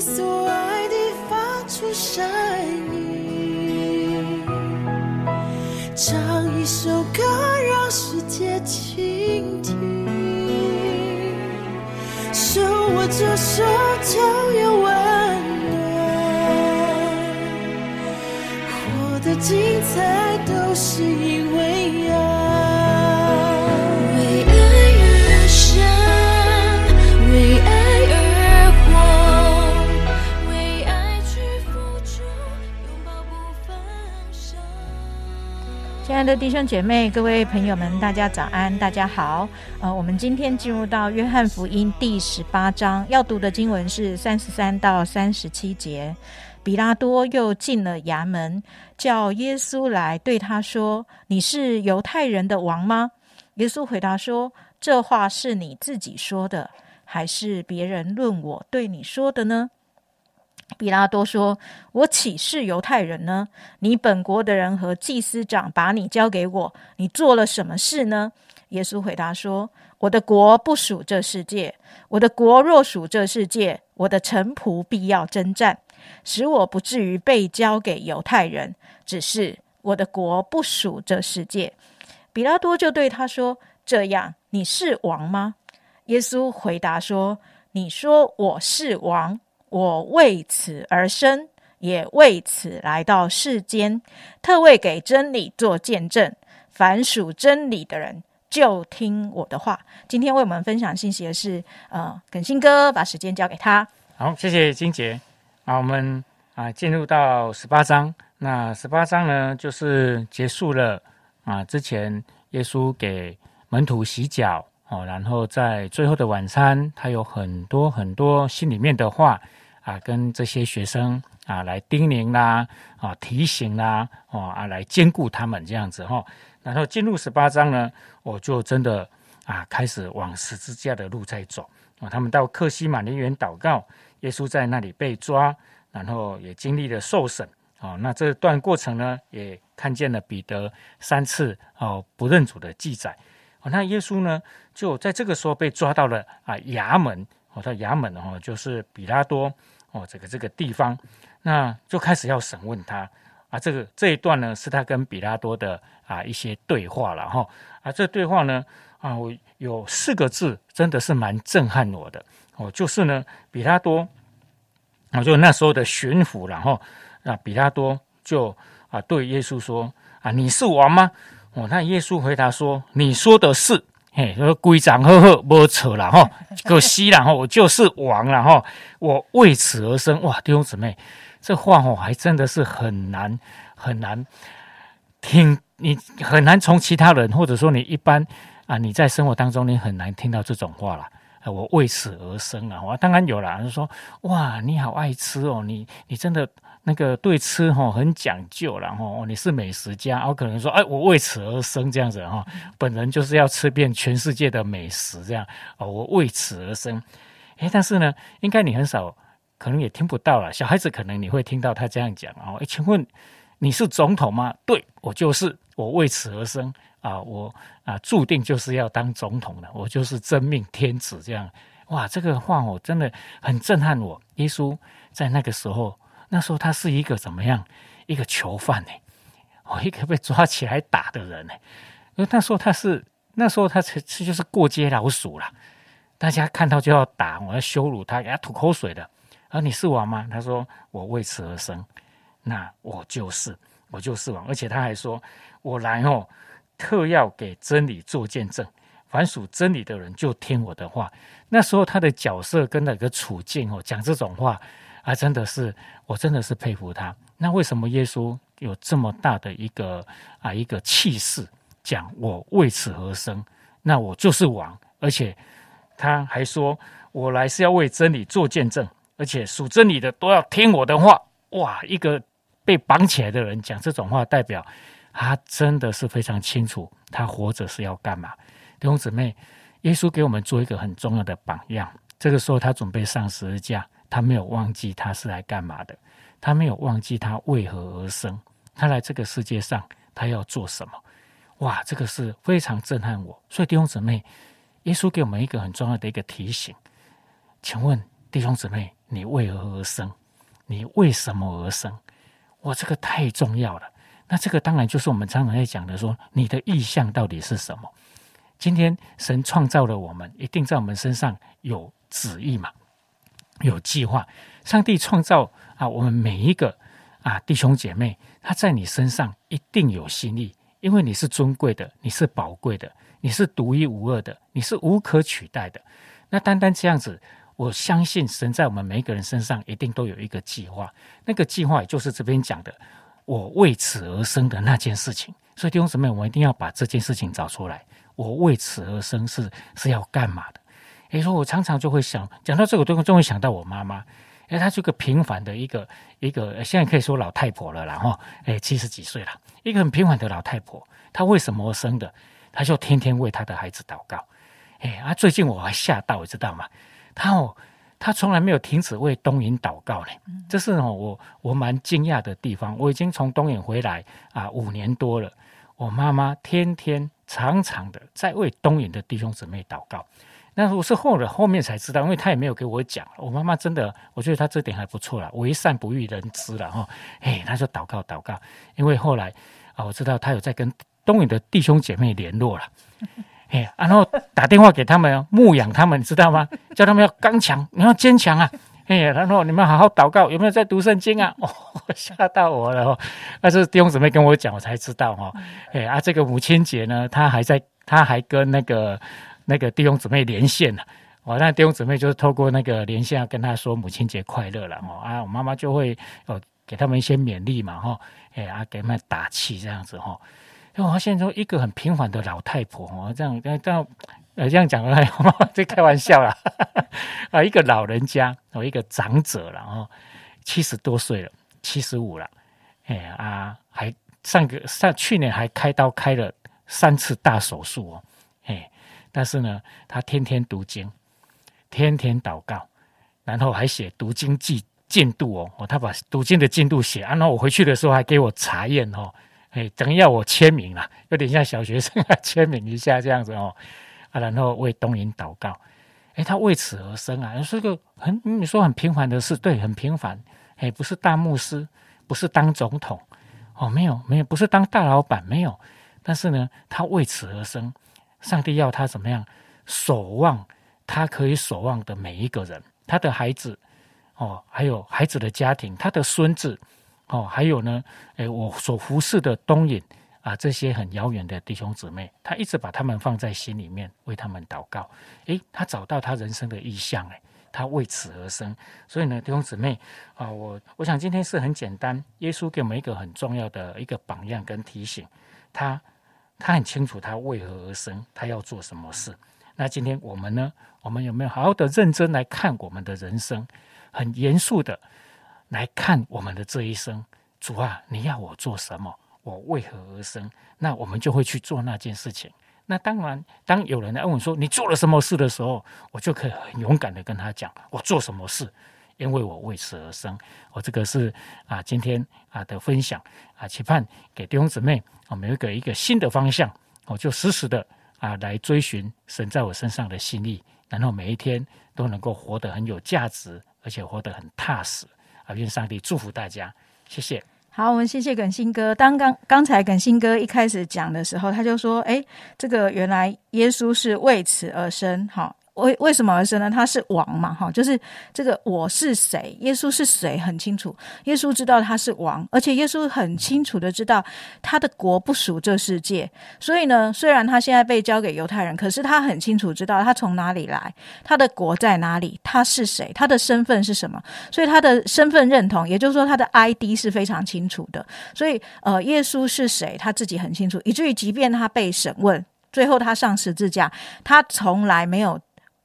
所爱的发出声音，唱一首歌让世界倾听，手握着手就有温暖，活得精彩。弟兄姐妹、各位朋友们，大家早安，大家好。呃，我们今天进入到约翰福音第十八章，要读的经文是三十三到三十七节。比拉多又进了衙门，叫耶稣来，对他说：“你是犹太人的王吗？”耶稣回答说：“这话是你自己说的，还是别人论我对你说的呢？”比拉多说：“我岂是犹太人呢？你本国的人和祭司长把你交给我，你做了什么事呢？”耶稣回答说：“我的国不属这世界。我的国若属这世界，我的臣仆必要征战，使我不至于被交给犹太人。只是我的国不属这世界。”比拉多就对他说：“这样，你是王吗？”耶稣回答说：“你说我是王。”我为此而生，也为此来到世间，特为给真理做见证。凡属真理的人，就听我的话。今天为我们分享信息的是，呃，耿新哥，把时间交给他。好，谢谢金杰。啊，我们啊进入到十八章。那十八章呢，就是结束了啊。之前耶稣给门徒洗脚哦，然后在最后的晚餐，他有很多很多心里面的话。啊，跟这些学生啊来叮咛啦，啊提醒啦，哦啊来兼顾他们这样子哈。然后进入十八章呢，我就真的啊开始往十字架的路在走啊。他们到克西马尼园祷告，耶稣在那里被抓，然后也经历了受审哦。那这段过程呢，也看见了彼得三次哦不认主的记载哦。那耶稣呢，就在这个时候被抓到了啊衙门。哦，到衙门哦，就是比拉多哦，这个这个地方，那就开始要审问他啊。这个这一段呢，是他跟比拉多的啊一些对话了哈。啊，这对话呢啊，我有四个字，真的是蛮震撼我的哦。就是呢，比拉多啊，就那时候的巡抚，然后啊，比拉多就啊对耶稣说啊，你是王吗？哦，那耶稣回答说，你说的是。嘿，说规章呵呵，无错啦吼，可惜啦吼，我就是王了吼，我为此而生哇，弟兄姊妹，这话吼还真的是很难很难听，你很难从其他人或者说你一般啊，你在生活当中你很难听到这种话啦。我为此而生啊，我当然有啦，就说哇，你好爱吃哦，你你真的。那个对吃哈很讲究，然后你是美食家，我可能说，哎，我为此而生这样子哈，本人就是要吃遍全世界的美食这样哦，我为此而生。哎，但是呢，应该你很少，可能也听不到了。小孩子可能你会听到他这样讲哦，哎，请问你是总统吗？对我就是，我为此而生啊，我啊注定就是要当总统的，我就是真命天子这样。哇，这个话我真的很震撼我。耶稣在那个时候。那时候他是一个怎么样？一个囚犯呢？哦，一个被抓起来打的人呢？因为那时候他是那时候他其实就是过街老鼠了，大家看到就要打，我要羞辱他，给他吐口水的。而你是王吗？他说我为此而生，那我就是我就是王。而且他还说我来哦，特要给真理做见证，凡属真理的人就听我的话。那时候他的角色跟那个处境哦，讲这种话。啊，真的是，我真的是佩服他。那为什么耶稣有这么大的一个啊一个气势，讲我为此而生，那我就是王，而且他还说我来是要为真理做见证，而且属真理的都要听我的话。哇，一个被绑起来的人讲这种话，代表他真的是非常清楚他活着是要干嘛。弟兄姊妹，耶稣给我们做一个很重要的榜样。这个时候他准备上十字架。他没有忘记他是来干嘛的，他没有忘记他为何而生，他来这个世界上他要做什么？哇，这个是非常震撼我。所以弟兄姊妹，耶稣给我们一个很重要的一个提醒，请问弟兄姊妹，你为何而生？你为什么而生？哇，这个太重要了。那这个当然就是我们常常在讲的，说你的意向到底是什么？今天神创造了我们，一定在我们身上有旨意嘛，有计划。上帝创造啊，我们每一个啊弟兄姐妹，他在你身上一定有心意，因为你是尊贵的，你是宝贵的，你是独一无二的，你是无可取代的。那单单这样子。我相信神在我们每一个人身上一定都有一个计划，那个计划也就是这边讲的，我为此而生的那件事情。所以弟兄姊妹，我一定要把这件事情找出来。我为此而生是是要干嘛的？诶，说我常常就会想，讲到这个，都就会想到我妈妈。诶，她是个平凡的一个一个，现在可以说老太婆了，然后哎七十几岁了，一个很平凡的老太婆。她为什么生的？她就天天为她的孩子祷告。哎，啊，最近我还吓到，你知道吗？她哦，她从来没有停止为东引祷告呢，这是哦我我蛮惊讶的地方。我已经从东引回来啊五年多了，我妈妈天天常常的在为东引的弟兄姊妹祷告。那我是后了后面才知道，因为他也没有给我讲。我妈妈真的，我觉得她这点还不错了，为善不欲人知了哈。哎，他就祷告祷告，因为后来啊，我知道他有在跟东引的弟兄姐妹联络了。哎，然后打电话给他们牧养他们，知道吗？叫他们要刚强，你要坚强啊！哎，然后你们好好祷告，有没有在读圣经啊？哦，吓到我了！那是弟兄姊妹跟我讲，我才知道哈。哎啊，这个母亲节呢，他还在，他还跟那个那个弟兄姊妹连线呢。哦，那弟兄姊妹就是透过那个连线跟他说母亲节快乐了哦。啊，我妈妈就会哦给他们一些勉励嘛哈。哎啊，给他们打气这样子哈。因为我现在说一个很平凡的老太婆哦，这样这样呃这样讲了，在开玩笑啦。啊，一个老人家哦，一个长者了哦，七十多岁了，七十五了，哎啊，还上个上去年还开刀开了三次大手术哦，哎，但是呢，他天天读经，天天祷告，然后还写读经记进度哦，哦，他把读经的进度写，然后我回去的时候还给我查验哦。哎，等要我签名了，有点像小学生啊，签名一下这样子哦，啊，然后为东瀛祷告。哎，他为此而生啊，是个很你说很平凡的事，对，很平凡。哎，不是大牧师，不是当总统，哦，没有，没有，不是当大老板，没有。但是呢，他为此而生，上帝要他怎么样守望他可以守望的每一个人，他的孩子，哦，还有孩子的家庭，他的孙子。哦，还有呢，诶，我所服侍的东引啊，这些很遥远的弟兄姊妹，他一直把他们放在心里面，为他们祷告。诶，他找到他人生的意向，诶，他为此而生。所以呢，弟兄姊妹啊，我我想今天是很简单，耶稣给我们一个很重要的一个榜样跟提醒，他他很清楚他为何而生，他要做什么事。那今天我们呢，我们有没有好好的认真来看我们的人生，很严肃的？来看我们的这一生，主啊，你要我做什么？我为何而生？那我们就会去做那件事情。那当然，当有人来问说你做了什么事的时候，我就可以很勇敢的跟他讲，我做什么事，因为我为此而生。我这个是啊，今天啊的分享啊，期盼给弟兄姊妹，我们有一个一个新的方向，我就实时的啊来追寻神在我身上的心意，然后每一天都能够活得很有价值，而且活得很踏实啊。愿上帝祝福大家，谢谢。好，我们谢谢耿新哥。当刚刚才耿新哥一开始讲的时候，他就说：“哎，这个原来耶稣是为此而生。”好。为为什么而生呢？他是王嘛，哈，就是这个我是谁，耶稣是谁很清楚。耶稣知道他是王，而且耶稣很清楚的知道他的国不属这世界。所以呢，虽然他现在被交给犹太人，可是他很清楚知道他从哪里来，他的国在哪里，他是谁，他的身份是什么。所以他的身份认同，也就是说他的 ID 是非常清楚的。所以呃，耶稣是谁，他自己很清楚，以至于即便他被审问，最后他上十字架，他从来没有。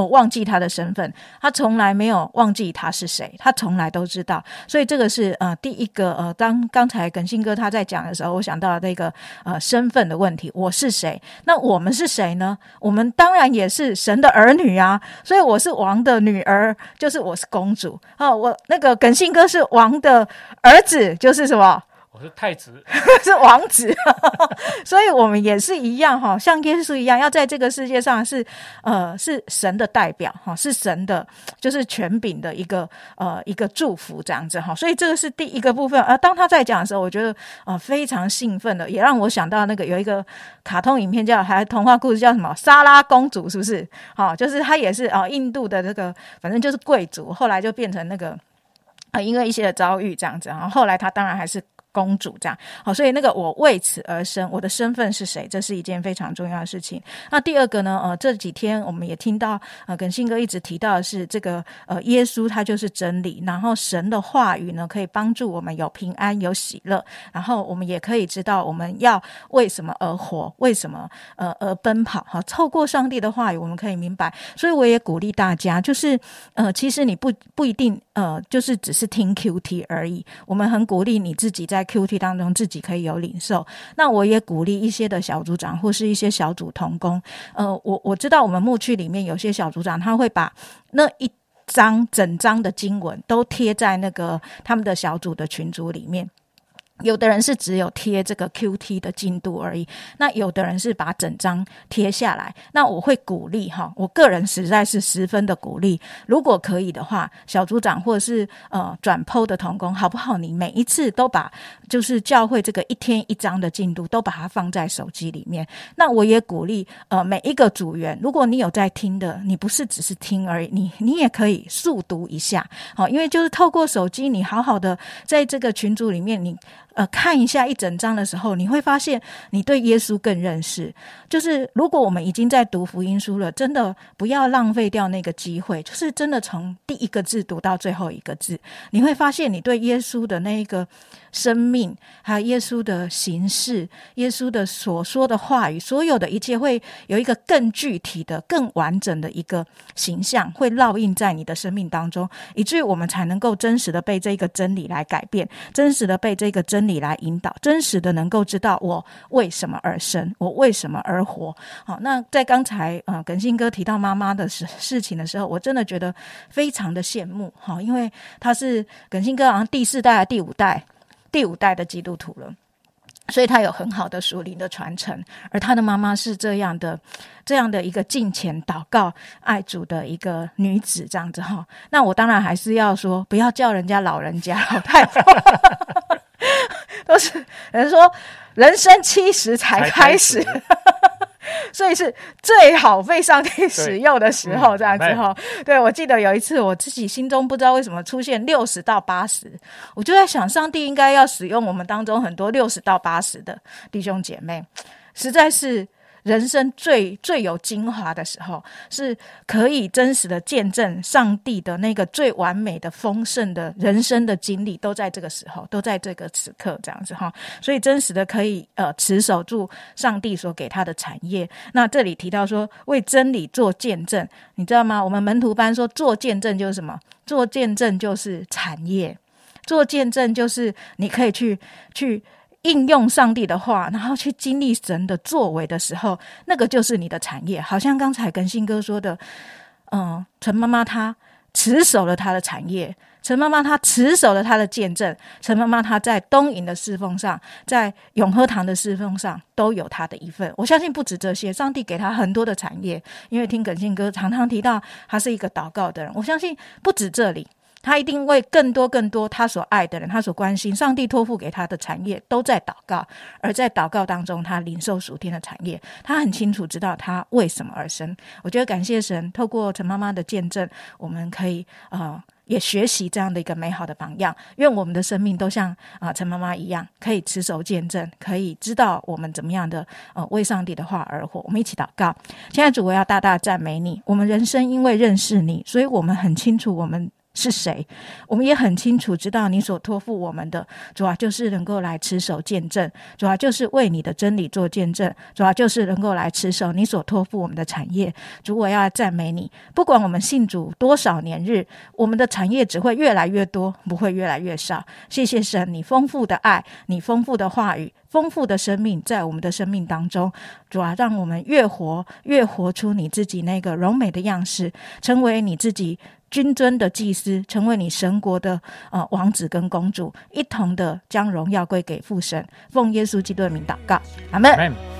哦，忘记他的身份，他从来没有忘记他是谁，他从来都知道。所以这个是呃第一个呃，当刚才耿信哥他在讲的时候，我想到那个呃身份的问题，我是谁？那我们是谁呢？我们当然也是神的儿女啊。所以我是王的女儿，就是我是公主啊。我那个耿信哥是王的儿子，就是什么？是太子，是王子，所以我们也是一样哈，像耶稣一样，要在这个世界上是呃是神的代表哈，是神的就是权柄的一个呃一个祝福这样子哈，所以这个是第一个部分。而当他在讲的时候，我觉得啊非常兴奋的，也让我想到那个有一个卡通影片叫还童话故事叫什么莎拉公主是不是？好，就是他也是啊印度的这个反正就是贵族，后来就变成那个啊因为一些的遭遇这样子，然后后来他当然还是。公主这样好，所以那个我为此而生，我的身份是谁？这是一件非常重要的事情。那第二个呢？呃，这几天我们也听到，呃，跟信哥一直提到的是这个，呃，耶稣他就是真理，然后神的话语呢，可以帮助我们有平安、有喜乐，然后我们也可以知道我们要为什么而活，为什么呃而奔跑。哈，透过上帝的话语，我们可以明白。所以我也鼓励大家，就是呃，其实你不不一定呃，就是只是听 Q T 而已。我们很鼓励你自己在。在 Q T 当中自己可以有领受，那我也鼓励一些的小组长或是一些小组同工。呃，我我知道我们牧区里面有些小组长，他会把那一张整张的经文都贴在那个他们的小组的群组里面。有的人是只有贴这个 Q T 的进度而已，那有的人是把整张贴下来。那我会鼓励哈，我个人实在是十分的鼓励。如果可以的话，小组长或者是呃转 PO 的同工，好不好？你每一次都把就是教会这个一天一张的进度都把它放在手机里面。那我也鼓励呃每一个组员，如果你有在听的，你不是只是听而已，你你也可以速读一下，好，因为就是透过手机，你好好的在这个群组里面你。呃，看一下一整章的时候，你会发现你对耶稣更认识。就是如果我们已经在读福音书了，真的不要浪费掉那个机会。就是真的从第一个字读到最后一个字，你会发现你对耶稣的那一个生命，还有耶稣的形式，耶稣的所说的话语，所有的一切，会有一个更具体的、更完整的一个形象，会烙印在你的生命当中，以至于我们才能够真实的被这个真理来改变，真实的被这个真。真理来引导，真实的能够知道我为什么而生，我为什么而活。好，那在刚才啊，耿信哥提到妈妈的事事情的时候，我真的觉得非常的羡慕。哈，因为他是耿信哥好像第四代、第五代、第五代的基督徒了，所以他有很好的属灵的传承。而他的妈妈是这样的，这样的一个敬虔、祷告、爱主的一个女子，这样子哈。那我当然还是要说，不要叫人家老人家、老太婆。都是人说，人生七十才开始，所以是最好被上帝使用的时候。这样子哈，对我记得有一次，我自己心中不知道为什么出现六十到八十，我就在想，上帝应该要使用我们当中很多六十到八十的弟兄姐妹，实在是。人生最最有精华的时候，是可以真实的见证上帝的那个最完美的丰盛的人生的经历，都在这个时候，都在这个此刻，这样子哈。所以真实的可以呃持守住上帝所给他的产业。那这里提到说为真理做见证，你知道吗？我们门徒班说做见证就是什么？做见证就是产业，做见证就是你可以去去。应用上帝的话，然后去经历神的作为的时候，那个就是你的产业。好像刚才跟信哥说的，嗯，陈妈妈她持守了她的产业，陈妈妈她持守了她的见证，陈妈妈她在东营的侍奉上，在永和堂的侍奉上都有她的一份。我相信不止这些，上帝给她很多的产业，因为听耿信哥常常提到，他是一个祷告的人。我相信不止这里。他一定为更多更多他所爱的人，他所关心，上帝托付给他的产业，都在祷告。而在祷告当中，他领受属天的产业，他很清楚知道他为什么而生。我觉得感谢神，透过陈妈妈的见证，我们可以啊，也学习这样的一个美好的榜样。愿我们的生命都像啊陈妈妈一样，可以持守见证，可以知道我们怎么样的呃为上帝的话而活。我们一起祷告。现在主，我要大大赞美你。我们人生因为认识你，所以我们很清楚我们。是谁？我们也很清楚知道，你所托付我们的主要就是能够来持守见证，主要就是为你的真理做见证，主要就是能够来持守你所托付我们的产业。主，我要赞美你。不管我们信主多少年日，我们的产业只会越来越多，不会越来越少。谢谢神，你丰富的爱，你丰富的话语，丰富的生命，在我们的生命当中，主要让我们越活越活出你自己那个柔美的样式，成为你自己。君尊的祭司，成为你神国的呃王子跟公主，一同的将荣耀归给父神。奉耶稣基督的名祷告，阿门。